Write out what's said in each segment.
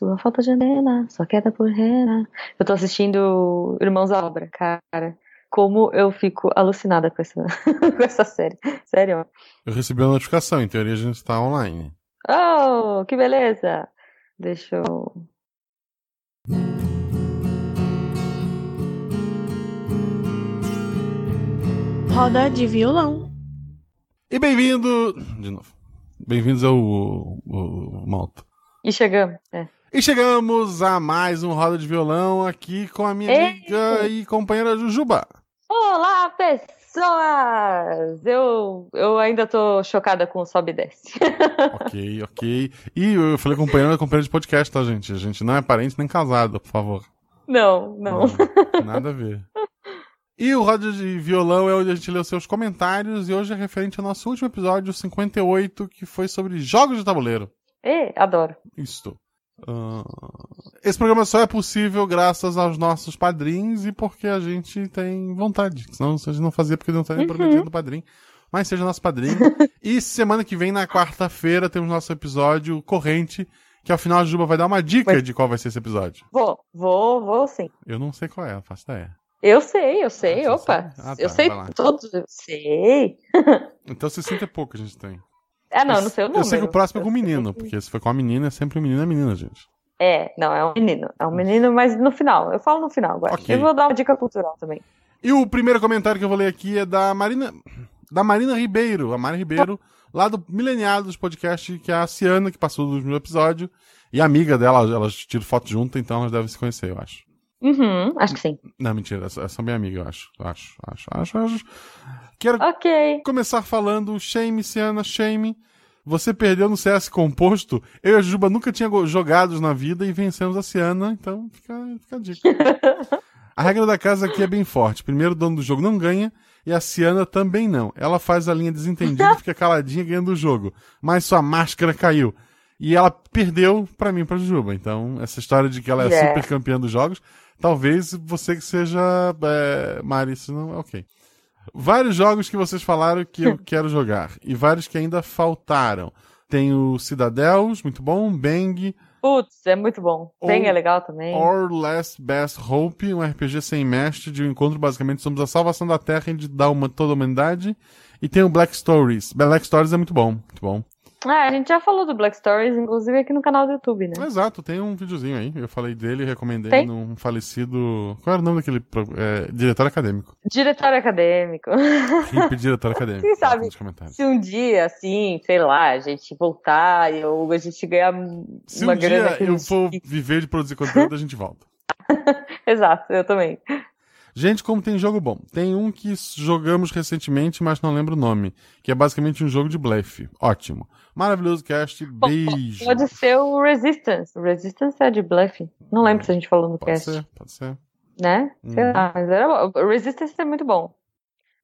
Sua falta janela, sua queda por rena. Eu tô assistindo Irmãos à Obra, cara. Como eu fico alucinada com essa, com essa série. Sério. Eu recebi uma notificação, em teoria a gente tá online. Oh, que beleza! Deixa eu. Roda de violão. E bem-vindo. De novo. Bem-vindos ao, ao, ao Malta. E chegamos. É. E chegamos a mais um Roda de Violão aqui com a minha Ei! amiga e companheira Jujuba. Olá, pessoas! Eu, eu ainda tô chocada com o sobe e desce. ok, ok. E eu falei companheira, companheira de podcast, tá, gente? A gente não é parente nem casado, por favor. Não, não. Nada a ver. E o Roda de Violão é onde a gente lê os seus comentários e hoje é referente ao nosso último episódio, 58, que foi sobre jogos de tabuleiro. Ê, adoro. Isto. Ah, esse programa só é possível graças aos nossos padrinhos e porque a gente tem vontade. Senão a gente não fazia porque não tem prometido do padrinho. Mas seja nosso padrinho. e semana que vem, na quarta-feira, temos nosso episódio corrente, que ao final a Juba vai dar uma dica Mas- de qual vai ser esse episódio. Vou, vou, vou sim. Eu não sei qual é, faço ideia. Eu sei, eu sei, Ah, opa. Ah, tá, eu sei todos, eu sei. Então 60 e pouco a gente tem. Ah, não, não sei o número. Eu sei que o próximo é com o menino, que- porque se for com a menina, é sempre o menino e a menina, gente. É, não, é um menino. É um menino, mas no final. Eu falo no final agora. Ok. Eu vou dar uma dica cultural também. E o primeiro comentário que eu vou ler aqui é da Marina, da Marina Ribeiro, a Mari Ribeiro, lá do Mileniados Podcast, que é a Ciana, que passou do último episódio, e amiga dela, elas tiram foto junto, então elas devem se conhecer, eu acho. Uhum, acho que sim. Não, mentira, elas são bem amigas, eu acho. Acho, acho, acho, acho. Quero Ok. começar falando, shame, Ciana, shame. Você perdeu no CS composto. Eu e a Juba nunca tinha jogados na vida e vencemos a Ciana, então fica, fica a dica. A regra da casa aqui é bem forte. Primeiro, o dono do jogo não ganha e a Ciana também não. Ela faz a linha desentendida e fica caladinha ganhando o jogo. Mas sua máscara caiu. E ela perdeu pra mim, pra Juba. Então, essa história de que ela é Yeah. super campeã dos jogos, talvez você que seja é, Mari, isso não é ok. Vários jogos que vocês falaram que eu quero jogar. E vários que ainda faltaram. Tem o Cidadels, muito bom. Bang, Putz, é muito bom. Ou- é legal também. Or Last Best Hope, um RPG sem mestre, de um encontro basicamente somos a salvação da Terra e de dar uma toda a humanidade. E tem o Black Stories. Black Stories é muito bom, muito bom. Ah, a gente já falou do Black Stories, inclusive aqui no canal do YouTube, né? Exato, tem um videozinho aí. Eu falei dele, recomendei Tem? num falecido. Qual era o nome daquele. É, diretor acadêmico. Diretório acadêmico. Hip diretor acadêmico. Quem sabe? Se um dia, assim, sei lá, a gente voltar e ou a gente ganhar Se uma um grana a eu gente- for viver de produzir conteúdo, a gente volta. Exato, eu também. Gente, como tem jogo bom. Tem um que jogamos recentemente, mas não lembro o nome. Que é basicamente um jogo de blefe. Ótimo. Maravilhoso cast. Beijo. Pode ser o Resistance. O Resistance é de bluff. Não lembro se a gente falou no Pode cast. ser, pode ser. Né? Sei Uhum. lá, mas era bom. O Resistance é muito bom.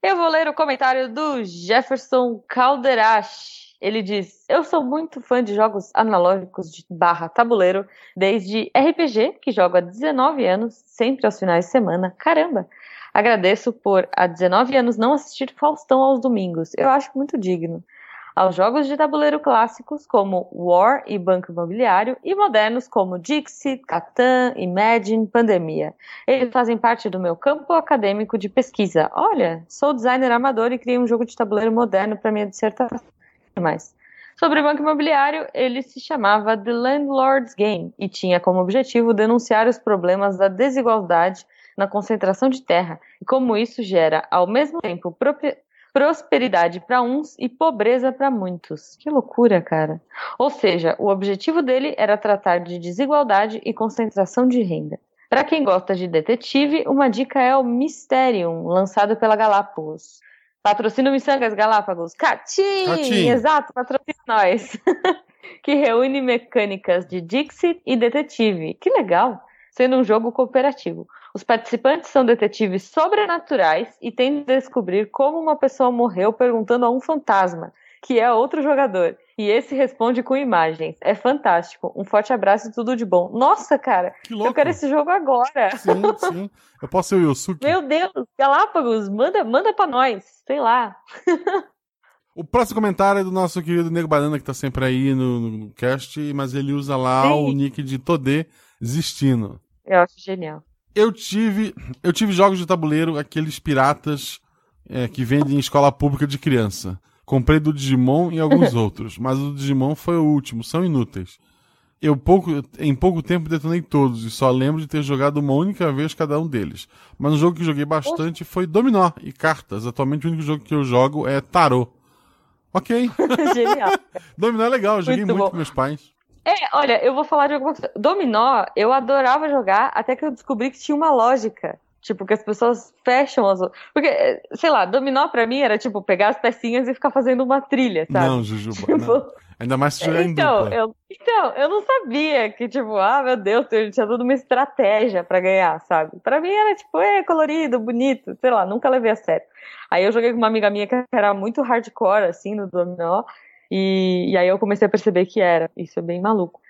Eu vou ler o comentário do Jefferson Calderache. Ele diz: Eu sou muito fã de jogos analógicos de barra tabuleiro, desde RPG, que jogo há 19 anos, sempre aos finais de semana. Caramba! Agradeço por há 19 anos não assistir Faustão aos domingos. Eu acho muito digno. Aos jogos de tabuleiro clássicos como War e Banco Imobiliário, e modernos como Dixit, Catan, Imagine, Pandemia. Eles fazem parte do meu campo acadêmico de pesquisa. Olha, sou designer amador e criei um jogo de tabuleiro moderno para minha dissertação. Mais. Sobre Banco Imobiliário, ele se chamava The Landlord's Game e tinha como objetivo denunciar os problemas da desigualdade na concentração de terra e como isso gera, ao mesmo tempo, prosperidade para uns e pobreza para muitos. Que loucura, cara. Ou seja, o objetivo dele era tratar de desigualdade e concentração de renda. Para quem gosta de detetive, uma dica é o Mysterium, lançado pela Galápagos. Patrocina o Missangas Galápagos. Catim! Catim. Exato, patrocina nós. que reúne mecânicas de Dixit e detetive. Que legal! Sendo um jogo cooperativo. Os participantes são detetives sobrenaturais e tentam descobrir como uma pessoa morreu perguntando a um fantasma, que é outro jogador. E esse responde com imagens. É fantástico. Um forte abraço e tudo de bom. Nossa, cara, Que louco. eu quero esse jogo agora. Sim, sim. Eu posso ser o Yosuke. Meu Deus, Galápagos, manda, manda para nós, sei lá. O próximo comentário é do nosso querido Nego Banana, que tá sempre aí no, no cast, mas ele usa lá Sim. o nick de Todê Zistino. Eu acho genial. Eu tive, eu tive jogos de tabuleiro, aqueles piratas é, que vendem em escola pública de criança. Comprei do Digimon e alguns outros, mas o Digimon foi o último, são inúteis. Eu pouco, em pouco tempo detonei todos e só lembro de ter jogado uma única vez cada um deles. Mas um jogo que joguei bastante foi Dominó e cartas. Atualmente o único jogo que eu jogo é Tarô. Ok. genial. Dominó é legal, eu joguei Muito muito, com meus pais. É, olha, eu vou falar de alguma coisa. Dominó, eu adorava jogar até que eu descobri que tinha uma lógica. Tipo, que as pessoas fecham as. Porque, eh, sei lá, dominó pra mim era tipo pegar as pecinhas e ficar fazendo uma trilha, sabe? Não, Jujuba. Tipo, não. Ainda mais se jogar em então, dupla. eu, então, eu não sabia que, tipo, ah, meu Deus, eu tinha toda uma estratégia pra ganhar, sabe? Pra mim era, tipo, é colorido, bonito, sei lá, nunca levei a sério. Aí eu joguei com uma amiga minha que era muito hardcore, assim, no dominó, e, e aí eu comecei a perceber que era. Isso é bem maluco.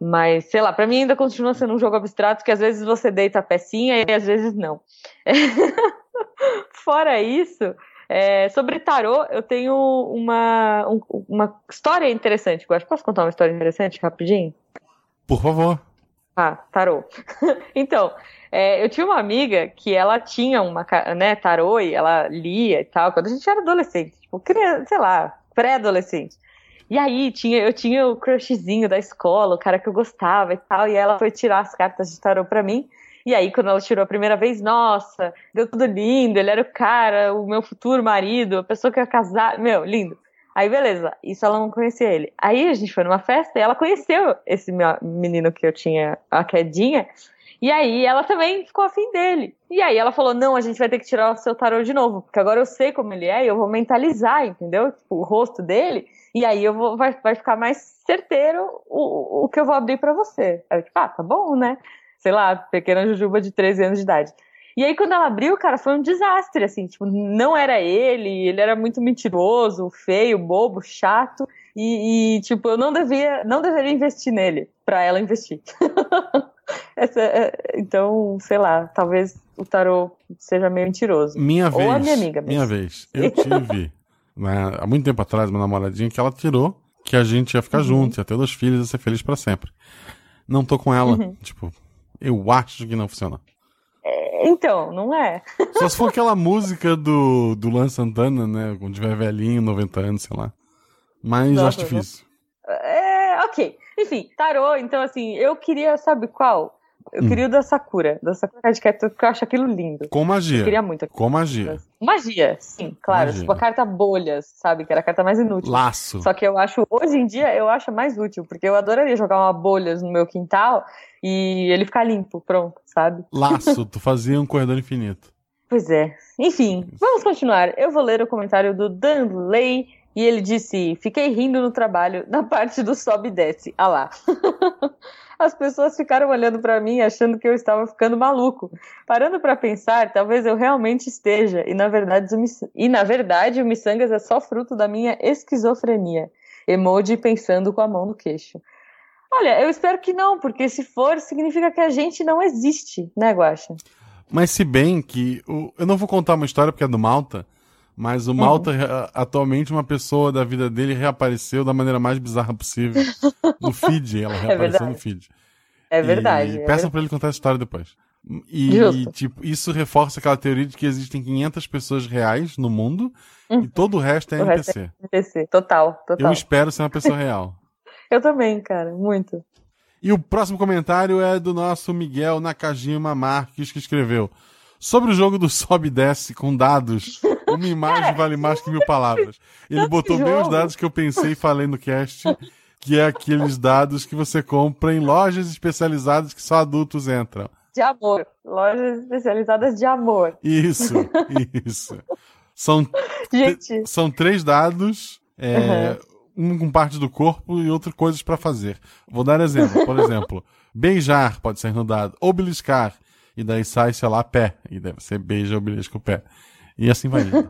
Mas, sei lá, pra mim ainda continua sendo um jogo abstrato, que às vezes você deita a pecinha e às vezes não. Fora isso, é, sobre tarô, eu tenho uma, um- uma história interessante. Eu acho. Posso contar uma história interessante rapidinho? Por favor. Ah, tarô. então, é, eu tinha uma amiga que ela tinha uma, né, tarô e ela lia e tal, quando a gente era adolescente, tipo, criança, sei lá, pré-adolescente. E aí tinha, eu tinha o crushzinho da escola, o cara que eu gostava e tal, e ela foi tirar as cartas de tarô pra mim. E aí, quando ela tirou a primeira vez, nossa, deu tudo lindo, ele era o cara, o meu futuro marido, a pessoa que ia casar, meu, lindo. Aí, beleza, isso ela não conhecia ele. Aí a gente foi numa festa e ela conheceu esse menino que eu tinha, a quedinha, e aí ela também ficou afim dele. E aí ela falou: não, a gente vai ter que tirar o seu tarô de novo, porque agora eu sei como ele é e eu vou mentalizar, entendeu? Tipo, o rosto dele, e aí eu vou, vai, vai ficar mais certeiro o, o que eu vou abrir pra você. Aí eu, tipo, ah, tá bom, né? Sei lá, pequena Jujuba de 13 anos de idade. E aí, quando ela abriu, cara, foi um desastre, assim, tipo, não era ele, ele era muito mentiroso, feio, bobo, chato, e, e, tipo, eu não devia, não deveria investir nele, pra ela investir. Essa, é- então, sei lá, talvez o tarô seja meio mentiroso. Minha Ou vez. a minha amiga mesmo. Minha vez. Eu tive, né, há muito tempo atrás, uma namoradinha que ela tirou que a gente ia Uhum. ficar junto, ia ter dois filhos, ia ser feliz pra sempre. Não tô com ela. Uhum. Tipo, eu acho que não funciona. Então, não é? Só se for aquela música do, do Luan Santana, né? Quando tiver velhinho, 90 anos, sei lá. Mas Nossa, acho difícil. Ok. Enfim, tarô, então assim, eu queria, sabe qual? Eu Hum. queria o da Sakura, da Sakura Card Captor, porque eu acho aquilo lindo. Com Eu magia. queria muito. Com magia. Magia, sim, claro. Magia. Tipo a carta bolhas, sabe? Que era a carta mais inútil. Laço. Só que eu acho, hoje em dia, eu acho mais útil, porque eu adoraria jogar uma bolhas no meu quintal e ele ficar limpo, pronto, sabe? Laço, tu fazia um corredor infinito. Pois é. Enfim, vamos continuar. Eu vou ler o comentário do Danley e ele disse: Fiquei rindo no trabalho na parte do sobe e desce. Ah lá. As pessoas ficaram olhando pra mim achando que eu estava ficando maluco. Parando pra pensar, talvez eu realmente esteja. E na verdade, o miç- e na verdade o miçangas é só fruto da minha esquizofrenia. Emoji pensando com a mão no queixo. Olha, eu espero que não, porque se for, significa que a gente não existe, né, Guaxa? Mas se bem que. eu não vou contar uma história porque é do Malta, mas o. Malta, atualmente, uma pessoa da vida dele reapareceu da maneira mais bizarra possível. No feed, ela reapareceu verdade. no feed. É verdade. E é peçam pra ele contar essa história depois. E, Justo. tipo, isso reforça aquela teoria de que existem 500 pessoas reais no mundo Uhum. e todo o resto é O resto NPC. NPC. Total, total. Eu espero ser uma pessoa real. Eu também, cara, muito. E o próximo comentário é do nosso Miguel Nakajima Marques, que escreveu sobre o jogo do sobe e desce com dados. Uma imagem vale mais que mil palavras. Ele botou bem os dados que eu pensei e falei no cast, que é aqueles dados que você compra em lojas especializadas que só adultos entram. De amor. Lojas especializadas de amor. Isso, isso. São, Gente, são três dados, é, um com parte do corpo e outro coisas pra fazer. Vou dar exemplo. Por exemplo, beijar pode ser no dado, ou beliscar, e daí sai, sei lá, pé, e daí você beija ou belisca o pé. E assim vai indo.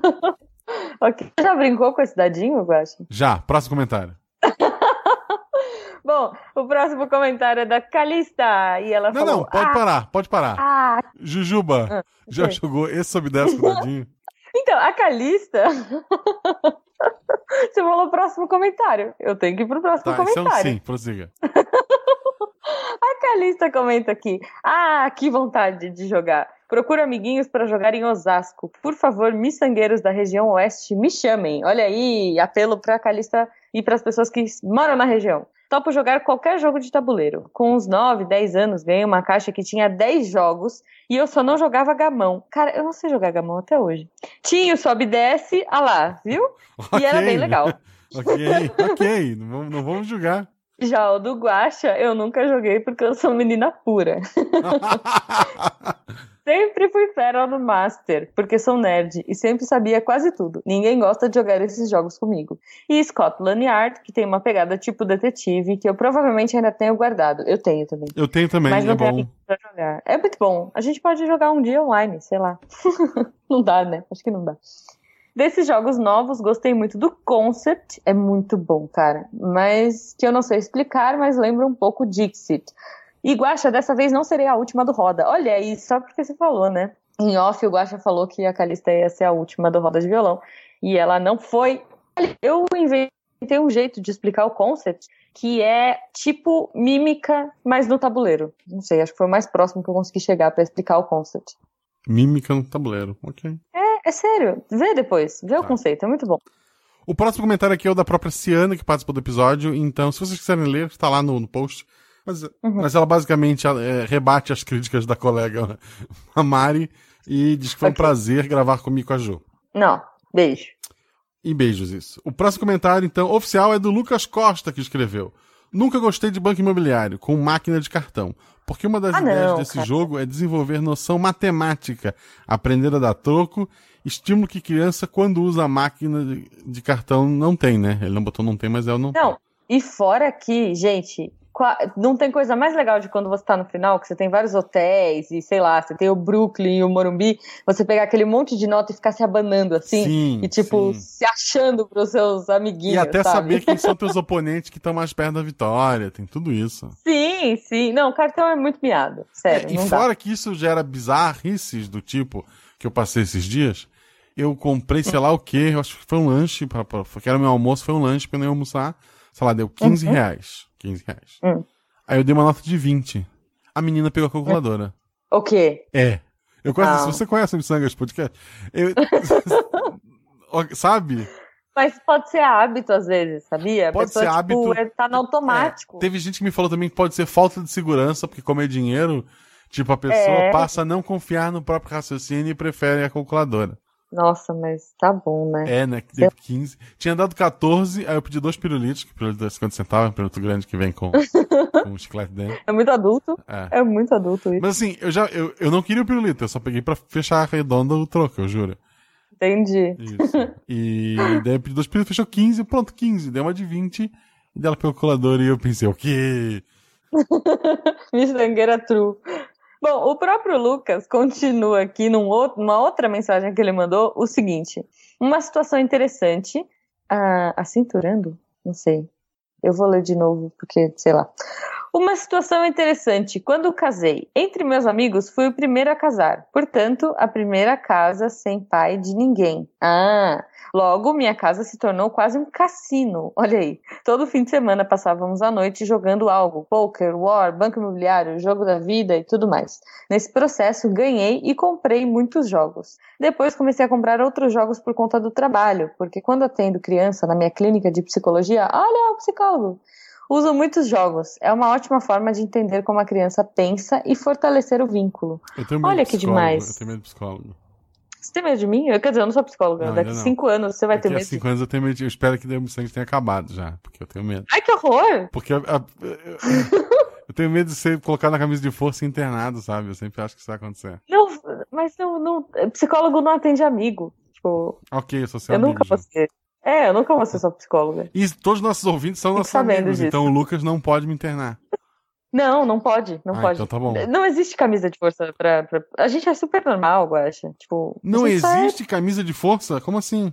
ok. Já brincou com esse dadinho, Guaxa? Já, próximo comentário. Bom, o próximo comentário é da Calista. E ela Não, falou. não, pode ah, parar, pode parar. Ah, Jujuba, Ah, já ok. jogou esse sob 10 com o dadinho? Então, a Calista. Você falou próximo comentário. Eu tenho que ir pro próximo Tá, um comentário. sim, prossiga. A Calista comenta aqui. Ah, que vontade de jogar. Procuro amiguinhos para jogar em Osasco. Por favor, miçangueiros da região oeste, me chamem. Olha aí, apelo pra Calista e para as pessoas que moram na região. Topo jogar qualquer jogo de tabuleiro. Com uns 9, 10 anos, ganhei uma caixa que tinha 10 jogos e eu só não jogava gamão. Cara, eu não sei jogar gamão até hoje. Tinha o sobe e desce, ah lá, viu? E era bem legal. ok, ok. Não vamos, não vamos julgar. Já o do Guacha, eu nunca joguei porque eu sou menina pura. Sempre fui fera no Master, porque sou nerd e sempre sabia quase tudo. Ninguém gosta de jogar esses jogos comigo. E Scotland Yard, que tem uma pegada tipo detetive, que eu provavelmente ainda tenho guardado. Eu tenho também. Eu tenho também, Mas é não tenho bom. pra jogar. É muito bom. A gente pode jogar um dia online, sei lá. não dá, né? Acho que não dá. Desses jogos novos, gostei muito do Concept. É muito bom, cara. Mas que eu não sei explicar, mas lembra um pouco Dixit. E Guaxa, dessa vez não serei a última do Roda. Olha aí, só porque você falou, né? Em off, o Guaxa falou que a Calista ia ser a última do Roda de Violão. E ela não foi. Eu inventei um jeito de explicar o Concept que é tipo mímica, mas no tabuleiro. Não sei, acho que foi o mais próximo que eu consegui chegar pra explicar o Concept. Mímica no tabuleiro. Ok. É, é sério. Vê depois. Vê o Tá. conceito. É muito bom. O próximo comentário aqui é o da própria Ciana, que participou do episódio. Então, se vocês quiserem ler, está lá no, no post. Mas, mas ela basicamente é, rebate as críticas da colega a Mari e diz que foi um Ok. prazer gravar comigo com a Jo. Não. Beijo. E beijos, isso. O próximo comentário, então, oficial é do Lucas Costa, que escreveu. Nunca gostei de banco imobiliário com máquina de cartão. Porque uma das Ah, ideias não, desse cara. jogo é desenvolver noção matemática, aprender a dar troco, estímulo que criança, quando usa a máquina de, de cartão, não tem, né? Ele não botou não tem, mas eu não. Não. E fora que, gente, não tem coisa mais legal de quando você tá no final, que você tem vários hotéis e sei lá, você tem o Brooklyn e o Morumbi, você pegar aquele monte de nota e ficar se abanando assim. Sim, e tipo, sim. se achando pros seus amiguinhos. E até sabe? saber quem são teus oponentes que estão mais perto da vitória, tem tudo isso. Sim, sim. Não, o cartão é muito miado. Sério. É, e não dá. fora que isso gera bizarrices do tipo que eu passei esses dias, eu comprei sei lá o que, eu acho que foi um lanche, pra, pra, que era meu almoço, foi um lanche pra eu almoçar, sei lá, deu 15 Uhum. reais. 15 reais. Hum. Aí eu dei uma nota de 20. A menina pegou a calculadora. O quê? É. Eu conheço, Não. se você conhece o Missangas Podcast, eu, sabe? Mas pode ser hábito às vezes, sabia? Pode pessoa, ser tipo, hábito. é- tá no automático. É, teve gente que me falou também que pode ser falta de segurança, porque como é dinheiro, tipo, a pessoa É. passa a não confiar no próprio raciocínio e prefere a calculadora. Nossa, mas tá bom, né? É, né? Que deu 15. Tinha dado 14, aí eu pedi dois pirulitos, que pirulito é 50 centavos, um pirulito grande que vem com, com um chiclete dentro. É muito adulto. É. É muito adulto isso. Mas assim, eu já eu, eu não queria o pirulito, eu só peguei pra fechar a redonda o troco, eu juro. Entendi. Isso. E daí eu pedi dois pirulitos, fechou 15, pronto, 15. Deu uma de 20, e dela pegou a calculadora e eu pensei, o quê? Miçangueira true. Bom, o próprio Lucas continua aqui num outro, numa outra mensagem que ele mandou o seguinte: uma situação interessante. Ah, acinturando? Não sei. Eu vou ler de novo, porque, sei lá. Uma situação interessante. Quando casei, entre meus amigos, fui o primeiro a casar. Portanto, a primeira casa sem pai de ninguém. Ah, logo minha casa se tornou quase um cassino. Olha aí. Todo fim de semana passávamos a noite jogando algo: poker, war, banco imobiliário, jogo da vida e tudo mais. Nesse processo, ganhei e comprei muitos jogos. Depois comecei a comprar outros jogos por conta do trabalho, porque quando atendo criança na minha clínica de psicologia, olha o psicólogo. Uso muitos jogos. É uma ótima forma de entender como a criança pensa e fortalecer o vínculo. Eu tenho medo Olha de que demais. Eu tenho medo de psicólogo. Você tem medo de mim? Eu, quer dizer, eu não sou psicóloga. Não, Daqui cinco anos você vai ter Daqui a medo. de- cinco anos eu tenho medo. de- Eu espero que o sangue tenha acabado já, porque eu tenho medo. Ai, que horror! Porque a- a- eu, eu tenho medo de ser colocado na camisa de força e internado, sabe? Eu sempre acho que isso vai acontecer. Não, mas não, não, psicólogo não atende amigo. Tipo, Ok, eu sou seu eu amigo. nunca vou ser. É, eu nunca vou ser psicóloga. E todos os nossos ouvintes são nossos amigos, disso. então o Lucas não pode me internar. Não, não pode, não Ah, pode. então tá bom. Não existe camisa de força pra, pra- A gente é super normal, eu acho. Tipo, Não é- existe camisa de força? Como assim?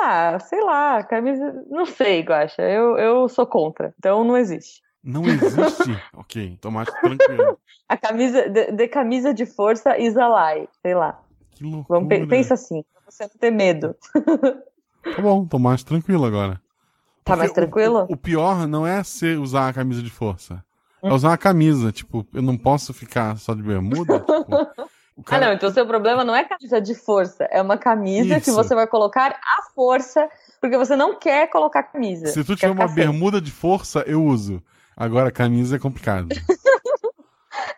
Ah, sei lá, camisa. Não sei, Guaxa. Eu, eu sou contra. Então não existe. Não existe? ok, tô mais tranquilo. A camisa. De, de camisa de força is a lie. Sei lá. Que loucura. Vamos pe- pensa assim, pra você não ter medo. Tá bom, tô mais tranquilo agora. Tá mais Porque o- tranquilo? O, o pior não é ser usar a camisa de força. Hum. É usar uma camisa. Tipo, eu não posso ficar só de bermuda. tipo, o Ah, cara- não, então o seu problema não é camisa de força, é uma camisa que Isso. você vai colocar à força, porque você não quer colocar camisa. Se tu tiver uma sem. bermuda de força, eu uso. Agora, camisa é complicado.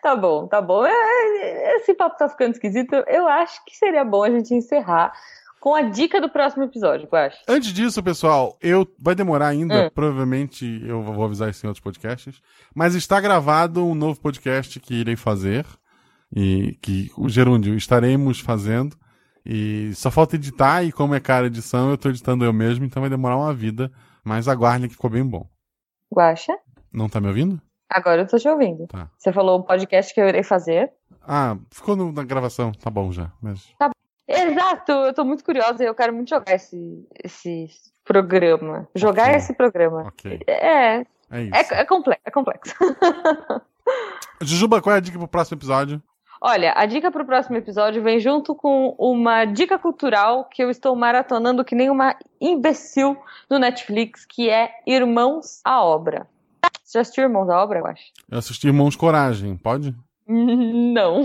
Tá bom, tá bom. É, é, Esse papo tá ficando esquisito. Eu acho que seria bom a gente encerrar com a dica do próximo episódio, eu acho. Antes disso, pessoal, eu vai demorar ainda, Hum. provavelmente eu vou avisar isso em outros podcasts, mas está gravado um novo podcast que irei fazer e que o Gerúndio estaremos fazendo e só falta editar e como é cara edição, eu tô editando eu mesmo, então vai demorar uma vida, mas aguardem que ficou bem bom. Guaxa? Não tá me ouvindo? Agora eu tô te ouvindo. Tá. Você falou o podcast que eu irei fazer. Ah, ficou no- na gravação, tá bom já, mas Exato, eu tô muito curiosa e eu quero muito jogar esse, esse programa. Jogar Ok. esse programa. ok, É, é isso. é, é complexo, é complexo. Jujuba, qual é a dica pro próximo episódio? Olha, a dica pro próximo episódio vem junto com uma dica cultural que eu estou maratonando que nem uma imbecil no Netflix, que é Irmãos à Obra. Você já assistiu Irmãos à Obra, eu acho? Eu assisti Irmãos Coragem, pode? Não.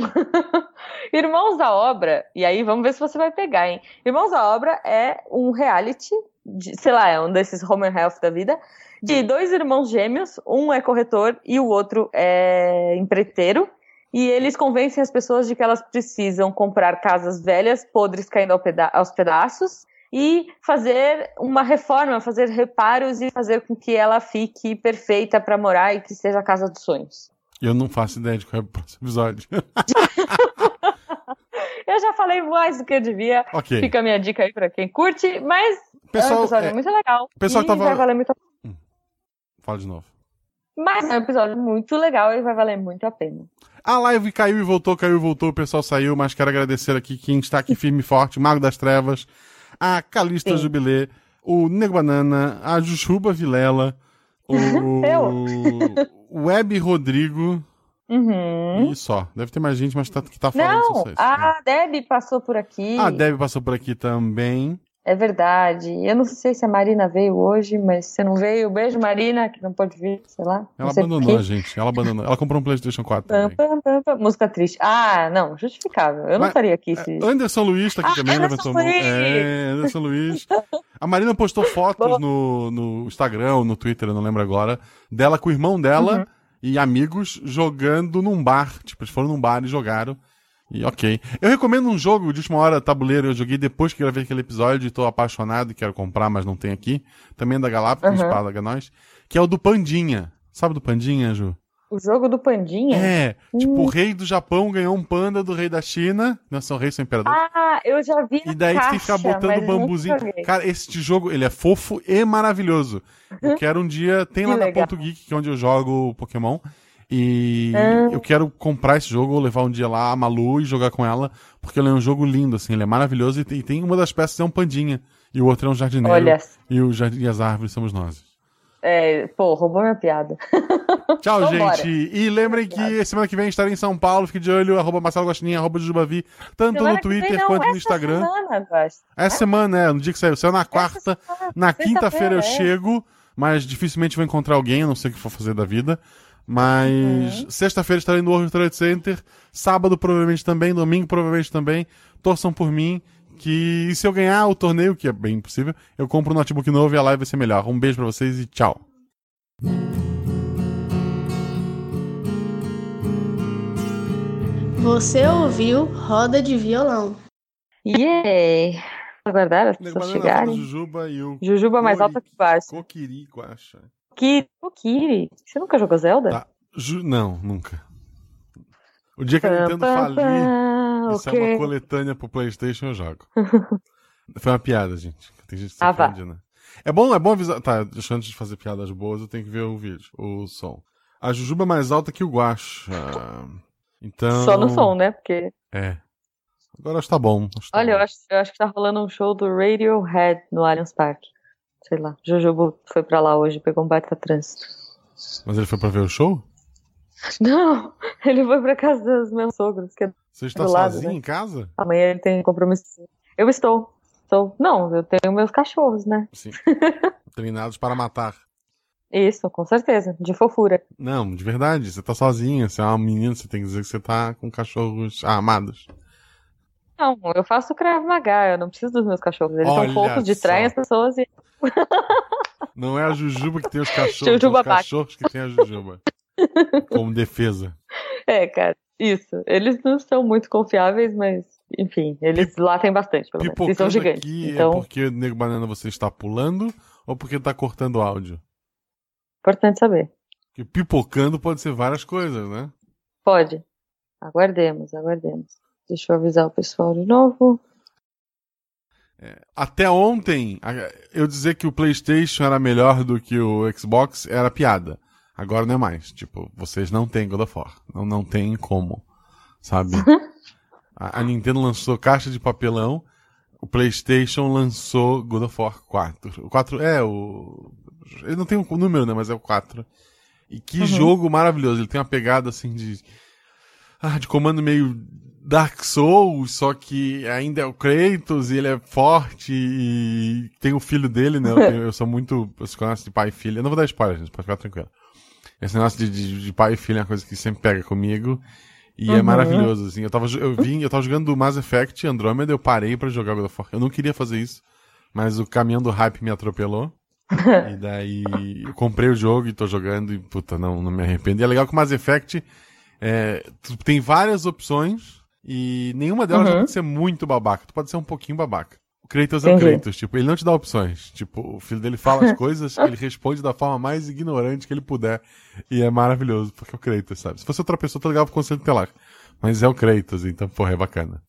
Irmãos à Obra, e aí vamos ver se você vai pegar, hein? Irmãos à Obra é um reality, de, sei lá, é um desses home and health da vida, de dois irmãos gêmeos, um é corretor e o outro é empreiteiro, e eles convencem as pessoas de que elas precisam comprar casas velhas, podres caindo ao peda- aos pedaços, e fazer uma reforma, fazer reparos e fazer com que ela fique perfeita para morar e que seja a casa dos sonhos. Eu não faço ideia de qual é o próximo episódio. Eu já falei mais do que eu devia. ok. Fica a minha dica aí pra quem curte, mas é um Pessoal, episódio é, muito legal. pessoal e tava- vai valer muito a... fala de novo. Mas é um episódio muito legal e vai valer muito a pena. A live caiu e voltou, caiu e voltou, o pessoal saiu, mas quero agradecer aqui quem está aqui firme e forte, Mago das Trevas, a Calista Sim. Jubilê, o Nego Banana, a Jujuba Vilela, o o Web Rodrigo Uhum. e só. Deve ter mais gente, mas tá, que tá falando Não, isso. a Deb passou por aqui. A Deb passou por aqui também. É verdade. Eu não sei se a Marina veio hoje, mas se não veio, beijo, Marina, que não pode vir, sei lá. Ela não sei abandonou a gente. Ela abandonou. Ela comprou um PlayStation 4 Pam, também. pam, pam, pam. Música triste. Ah, não, justificável. Eu não Mas- estaria aqui se. Anderson Luiz tá aqui Ah, também, Anderson levantou. Luiz! É, Anderson Luiz. A Marina postou fotos no, no Instagram no Twitter, eu não lembro agora, dela com o irmão dela Uhum. e amigos jogando num bar. Tipo, eles foram num bar e jogaram. E ok. Eu recomendo um jogo de última hora, tabuleiro. Eu joguei depois que gravei aquele episódio e tô apaixonado e quero comprar, mas não tem aqui. Também é da Galápagos, Uhum. Espada nós. Que é o do Pandinha. Sabe do Pandinha, Ju? O jogo do Pandinha? É. Tipo, Hum. o rei do Japão ganhou um panda do rei da China. Não são reis, são imperadores. Ah, eu já vi na E daí você tem que caixa, ficar botando bambuzinho. Cara, esse jogo, ele é fofo e maravilhoso. Eu quero um dia, tem Que lá na legal. Ponto Geek, que é onde eu jogo Pokémon. E Ah. eu quero comprar esse jogo, ou levar um dia lá a Malu e jogar com ela, porque ele é um jogo lindo, assim, ele é maravilhoso e tem, e tem uma das peças é um pandinha, e o outro é um jardineiro, Olha, e, o jardim, e as árvores somos nós. é, pô, roubou minha piada. Tchau, Vambora. gente. E lembrem que semana que vem estarei em São Paulo, fique de olho, arroba Marcelo Gostinha, arroba Jujubavi, tanto Semana no Twitter não, quanto no Instagram. Semana. Essa semana, é, no dia que saiu. Saiu na quarta. Na quinta-feira eu é. chego, mas dificilmente vou encontrar alguém, eu não sei o que for fazer da vida. Mas Uhum. sexta-feira estarei no World Trade Center. Sábado provavelmente também, domingo provavelmente também. Torçam por mim. Que se eu ganhar o torneio, que é bem impossível, eu compro um notebook novo e a live vai ser melhor. Um beijo pra vocês e tchau. Você ouviu Roda de Violão. Yay! Aguardar as pessoas chegarem. Jujuba e o Jujuba mais alta que baixo. Kokirico, acha. Kiri. O Kiri. Você nunca jogou Zelda? Tá. Ju- Não, nunca. O dia que a Nintendo falir. pam, Isso é ok. uma coletânea pro PlayStation, eu jogo. Foi uma piada, gente. Tem gente que se Ah, ofende, né? É bom, é bom avisar. Tá, deixa antes de fazer piadas boas, eu tenho que ver o vídeo, o som. A Jujuba é mais alta que o Guaxa. Então. Só no som, né? Porque, É. Agora acho que tá bom. acho tá olha, eu bom. acho, eu acho que tá rolando um show do Radiohead no Allianz Parque. Sei lá. Jujubo foi pra lá hoje, pegou um baita trânsito. Mas ele foi pra ver o show? Não, ele foi pra casa dos meus sogros, que é Você está Do lado, sozinho né? em casa? amanhã ele tem compromisso. Eu estou. Estou. Não, eu tenho meus cachorros, né? Sim. Treinados para matar. Isso, com certeza. De fofura. Não, de verdade, você tá sozinha, você é uma menina, você tem que dizer que você tá com cachorros amados. Não, eu faço Krav Maga, eu não preciso dos meus cachorros. Eles Olha são fofos, distraem as pessoas e. Não é a Jujuba que tem os cachorros, Jujuba os cachorros que tem a Jujuba. Como defesa. É, cara, isso. Eles não são muito confiáveis, mas, enfim, eles latem bastante, pelo menos. E são gigantes. aqui Então, é porque, Nego Banana, você está pulando ou porque tá cortando áudio? Importante saber. Porque pipocando pode ser várias coisas, né? Pode. Aguardemos, aguardemos. Deixa eu avisar o pessoal de novo. Até ontem, eu dizer que o PlayStation era melhor do que o Xbox era piada. Agora não é mais. Tipo, vocês não têm God of War. Não, não tem como. Sabe? a, a Nintendo lançou caixa de papelão. O PlayStation lançou God of War 4. O 4 é o. Ele não tem um número, né? Mas é o 4. E que Uhum. jogo maravilhoso. Ele tem uma pegada assim de. Ah, de comando meio Dark Souls, só que ainda é o Kratos e ele é forte e tem o filho dele, né? Eu, tenho- eu sou muito. Sou negócio de pai e filho. Eu não vou dar spoiler, gente, pode ficar tranquilo. Esse negócio de, de, de pai e filho é uma coisa que sempre pega comigo. E é Uhum. maravilhoso, assim. Eu tava, eu vim, eu tava jogando do Mass Effect Andromeda, eu parei pra jogar God of War. Eu não queria fazer isso, mas o caminhão do hype me atropelou. e daí eu comprei o jogo e tô jogando e, puta, não, não me arrependo. E é legal que o Mass Effect é, tu tem várias opções e nenhuma delas Uhum. pode ser muito babaca. Tu pode ser um pouquinho babaca. O Kratos é o. Kratos, tipo, ele não te dá opções. Tipo, o filho dele fala as coisas, ele responde da forma mais ignorante que ele puder. E é maravilhoso, porque é o Kratos, sabe? Se fosse outra pessoa, tu ligava pro conselho tutelar. Mas é o Kratos, então, porra, é bacana.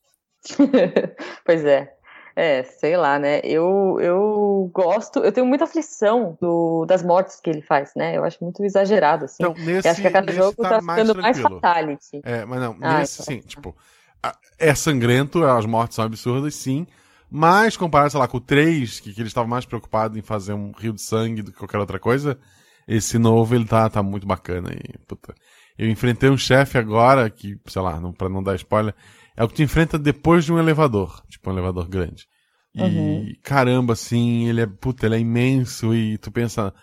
pois é. É, sei lá, né? Eu, eu gosto, eu tenho muita aflição do, das mortes que ele faz, né? Eu acho muito exagerado, assim. Então, nesse, eu acho que a cada jogo tá, tá, mais ficando mais tranquilo. fatality. É, mas não, Ah, nesse, então. sim, tipo, é sangrento, as mortes são absurdas, sim, mas comparado, sei lá, com o 3, que, que eles estavam mais preocupados em fazer um rio de sangue do que qualquer outra coisa, esse novo, ele tá, tá muito bacana e, puta. Eu enfrentei um chefe agora, que, sei lá, não, pra não dar spoiler, é o que te enfrenta depois de um elevador, tipo um elevador grande. E, Uhum. caramba, assim, ele é, puta, ele é imenso e tu pensa,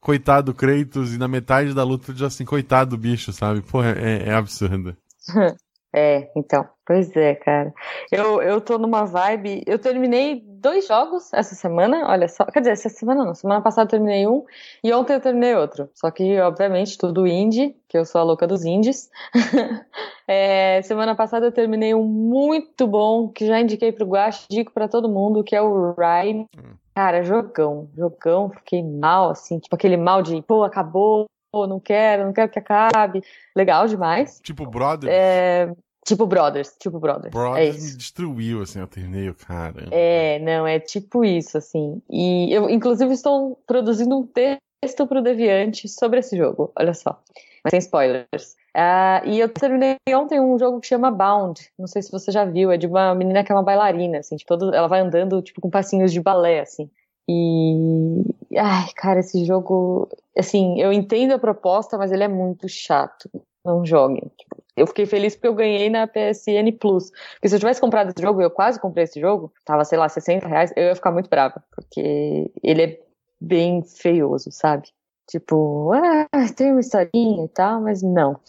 coitado do Kratos, e na metade da luta tu já assim, coitado do bicho, sabe? Porra, é, é absurdo. É, então, pois é, cara. Eu, eu tô numa vibe. Eu terminei dois jogos essa semana, olha só. Quer dizer, essa semana não. Semana passada eu terminei um e ontem eu terminei outro. Só que, obviamente, tudo indie, que eu sou a louca dos indies. É, semana passada eu terminei um muito bom, que já indiquei pro Guache, digo pra todo mundo, que é o Rhyme. Cara, jogão, jogão, fiquei mal, assim, tipo aquele mal de, pô, acabou, não quero, não quero que acabe. Legal demais. Tipo, Brother, É, tipo Brothers, tipo Brothers. é Brothers isso. me destruiu, assim, eu terminei o cara. É, não, é tipo isso, assim. E eu, inclusive, estou produzindo um texto pro Deviante sobre esse jogo, olha só. Mas sem spoilers. Ah, e eu terminei ontem um jogo que chama Bound. Não sei se você já viu, é de uma menina que é uma bailarina, assim, tipo, ela vai andando, tipo, com passinhos de balé, assim. E. Ai, cara, esse jogo. Assim, eu entendo a proposta, mas ele é muito chato. Não joguem. Tipo, eu fiquei feliz porque eu ganhei na PSN Plus. Porque se eu tivesse comprado esse jogo, eu quase comprei esse jogo, tava, sei lá, 60 reais, eu ia ficar muito brava. Porque ele é bem feioso, sabe? Tipo, ah, tem uma historinha e tal, mas não.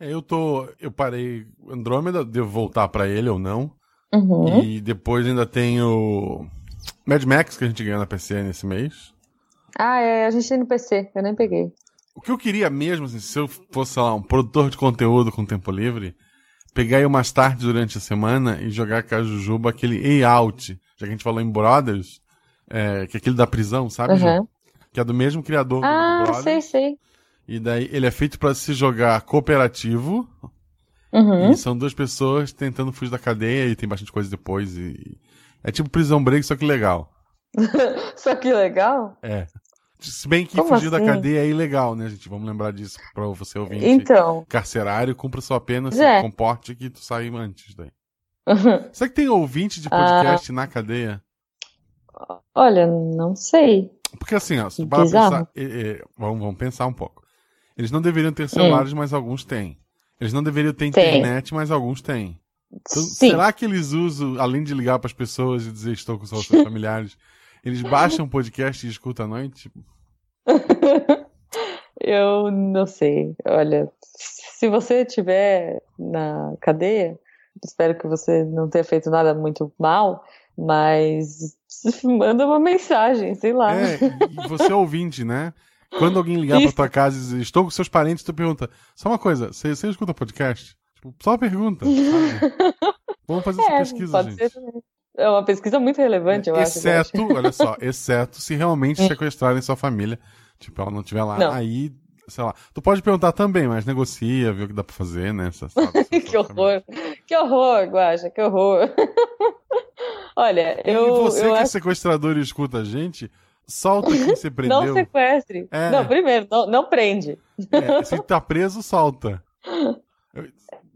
É, eu tô. Eu parei Andrômeda, devo voltar pra ele ou não. Uhum. E depois ainda tem o Mad Max, que a gente ganhou na PCN esse mês. Ah, é, a gente tem no PC, eu nem peguei. O que eu queria mesmo, assim, se eu fosse, sei lá, um produtor de conteúdo com tempo livre, pegar aí umas tardes durante a semana e jogar com a Jujuba aquele A-Out, já que a gente falou em Brothers, é, que é aquele da prisão, sabe? Uhum. Que é do mesmo criador do Ah, Brothers. sei, sei. E daí ele é feito pra se jogar cooperativo. Uhum. E são duas pessoas tentando fugir da cadeia e tem bastante coisa depois. E... É tipo prisão break, só que legal. Só que legal. É. Se bem que Como fugir da assim? cadeia é ilegal, né, gente? Vamos lembrar disso pra você ouvinte. Então. Carcerário, cumpra sua pena, se É. comporte que tu sai antes daí. Será que tem ouvinte de podcast na cadeia? Olha, não sei. Porque assim, ó, se pensar. é, é, vamos, vamos pensar um pouco. Eles não deveriam ter celulares, mas alguns têm. Eles não deveriam ter internet, mas alguns têm. Então, Sim. será que eles usam, além de ligar para as pessoas e dizer estou com os seus familiares, eles baixam o podcast e escutam à noite? Eu não sei. Olha, se você estiver na cadeia, espero que você não tenha feito nada muito mal, mas manda uma mensagem, sei lá. É, você é ouvinte, né? Quando alguém ligar pra Isso. tua casa e dizer, estou com seus parentes, tu pergunta, só uma coisa, você, você escuta podcast? Tipo, só uma pergunta, sabe? Vamos fazer essa É, pesquisa, pode gente. ser. É uma pesquisa muito relevante, eu acho. né? exceto, olha só, exceto se realmente sequestrarem sua família, tipo, ela não estiver lá, Não. aí, sei lá. Tu pode perguntar também, mas negocia, vê o que dá pra fazer, né? Sabe, essa que família. horror. Que horror, Guaxa, que horror. Olha, eu. e você eu que é acho... sequestrador e escuta a gente, solta quem você Não prendeu. sequestre. É. Não, primeiro, não, não prende. É, se tá preso, solta.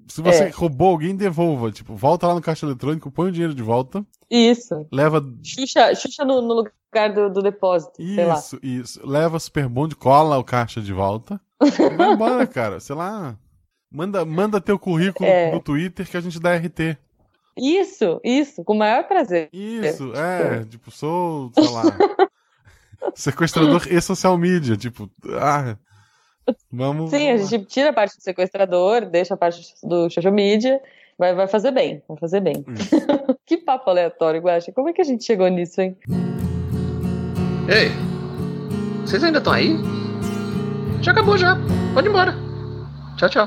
Se você É. roubou alguém, devolva. Tipo, volta lá no caixa eletrônico, põe o dinheiro de volta, Isso. leva. Xuxa, Xuxa no, no lugar do, do depósito. Isso, isso. Leva Super Bond, cola o caixa de volta. E vai embora, cara. Sei lá. Manda, manda teu currículo É. no Twitter que a gente dá RT. Isso, isso, com o maior prazer. Isso, é. Tipo, sou, sei lá. sequestrador e social media. Tipo, ah. Vamos. Sim, a vamos lá. gente tira a parte do sequestrador, deixa a parte do social media, vai, vai fazer bem, vai fazer bem. Que papo aleatório, Guaxa. Como é que a gente chegou nisso, hein? Ei, vocês ainda estão aí? Já acabou já. Pode ir embora. Tchau, tchau.